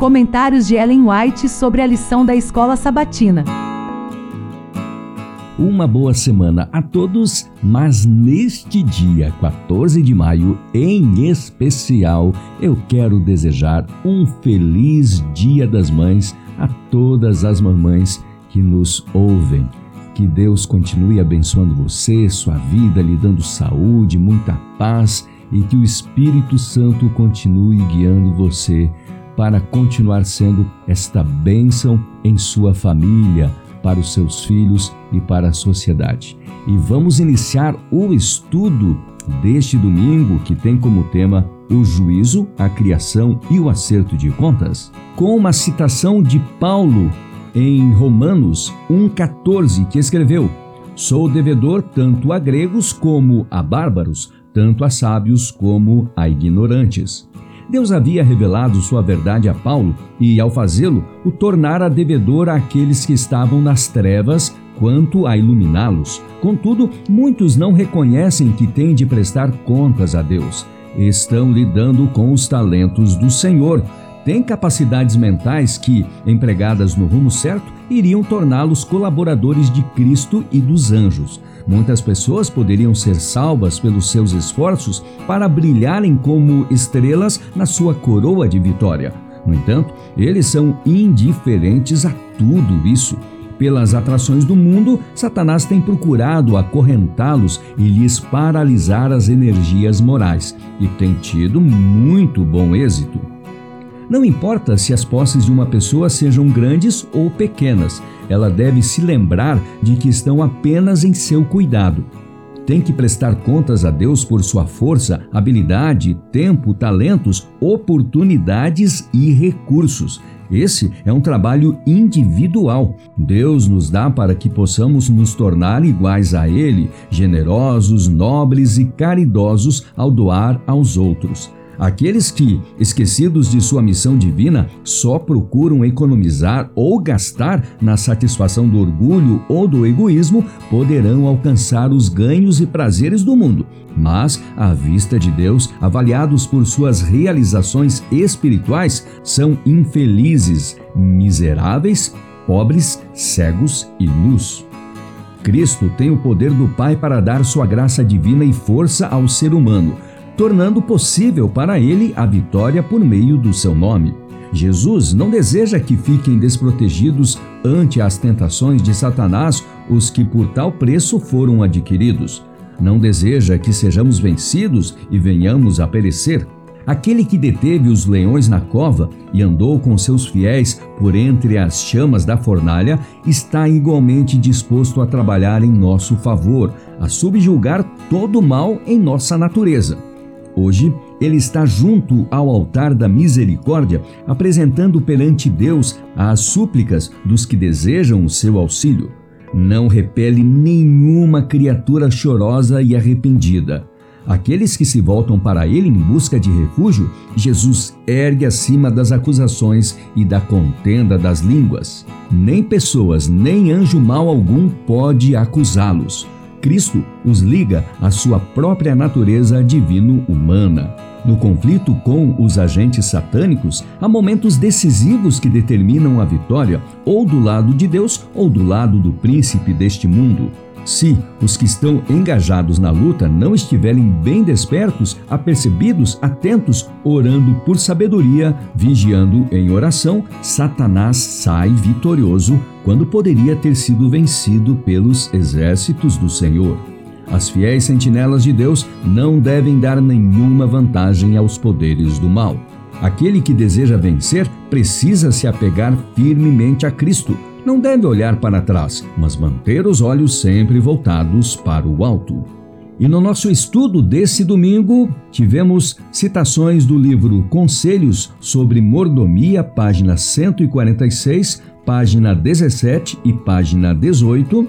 Comentários de Ellen White sobre a lição da escola sabatina. Uma boa semana a todos, mas neste dia 14 de maio, em especial, eu quero desejar um feliz Dia das Mães a todas as mamães que nos ouvem. Que Deus continue abençoando você, sua vida, lhe dando saúde, muita paz e que o Espírito Santo continue guiando você para continuar sendo esta bênção em sua família, para os seus filhos e para a sociedade. E vamos iniciar o estudo deste domingo que tem como tema o juízo, a criação e o acerto de contas, com uma citação de Paulo em Romanos 1,14, que escreveu: Sou devedor tanto a gregos como a bárbaros, tanto a sábios como a ignorantes. Deus havia revelado sua verdade a Paulo e, ao fazê-lo, o tornara devedor àqueles que estavam nas trevas quanto a iluminá-los. Contudo, muitos não reconhecem que têm de prestar contas a Deus. Estão lidando com os talentos do Senhor. Têm capacidades mentais que, empregadas no rumo certo, iriam torná-los colaboradores de Cristo e dos anjos. Muitas pessoas poderiam ser salvas pelos seus esforços para brilharem como estrelas na sua coroa de vitória. No entanto, eles são indiferentes a tudo isso. Pelas atrações do mundo, Satanás tem procurado acorrentá-los e lhes paralisar as energias morais, e tem tido muito bom êxito. Não importa se as posses de uma pessoa sejam grandes ou pequenas, ela deve se lembrar de que estão apenas em seu cuidado. Tem que prestar contas a Deus por sua força, habilidade, tempo, talentos, oportunidades e recursos. Esse é um trabalho individual. Deus nos dá para que possamos nos tornar iguais a Ele, generosos, nobres e caridosos ao doar aos outros. Aqueles que, esquecidos de sua missão divina, só procuram economizar ou gastar na satisfação do orgulho ou do egoísmo, poderão alcançar os ganhos e prazeres do mundo. Mas, à vista de Deus, avaliados por suas realizações espirituais, são infelizes, miseráveis, pobres, cegos e nus. Cristo tem o poder do Pai para dar sua graça divina e força ao ser humano tornando possível para ele a vitória por meio do seu nome. Jesus não deseja que fiquem desprotegidos ante as tentações de Satanás os que por tal preço foram adquiridos. Não deseja que sejamos vencidos e venhamos a perecer. Aquele que deteve os leões na cova e andou com seus fiéis por entre as chamas da fornalha está igualmente disposto a trabalhar em nosso favor, a subjulgar todo o mal em nossa natureza. Hoje, ele está junto ao altar da misericórdia, apresentando perante Deus as súplicas dos que desejam o seu auxílio. Não repele nenhuma criatura chorosa e arrependida. Aqueles que se voltam para ele em busca de refúgio, Jesus ergue acima das acusações e da contenda das línguas. Nem pessoas, nem anjo mau algum pode acusá-los. Cristo os liga à sua própria natureza divino-humana. No conflito com os agentes satânicos, há momentos decisivos que determinam a vitória, ou do lado de Deus ou do lado do príncipe deste mundo. Se os que estão engajados na luta não estiverem bem despertos, apercebidos, atentos, orando por sabedoria, vigiando em oração, Satanás sai vitorioso quando poderia ter sido vencido pelos exércitos do Senhor. As fiéis sentinelas de Deus não devem dar nenhuma vantagem aos poderes do mal. Aquele que deseja vencer precisa se apegar firmemente a Cristo não deve olhar para trás, mas manter os olhos sempre voltados para o alto. E no nosso estudo desse domingo, tivemos citações do livro Conselhos sobre Mordomia, página 146, página 17 e página 18,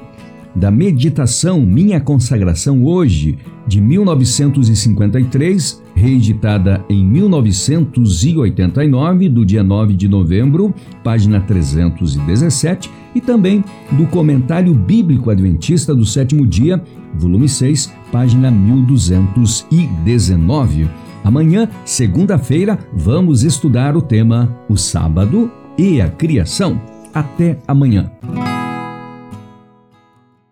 da meditação Minha Consagração Hoje, de 1953, reeditada em 1989, do dia 9 de novembro, página 317, e também do Comentário Bíblico Adventista do Sétimo Dia, volume 6, página 1219. Amanhã, segunda-feira, vamos estudar o tema O Sábado e a Criação. Até amanhã.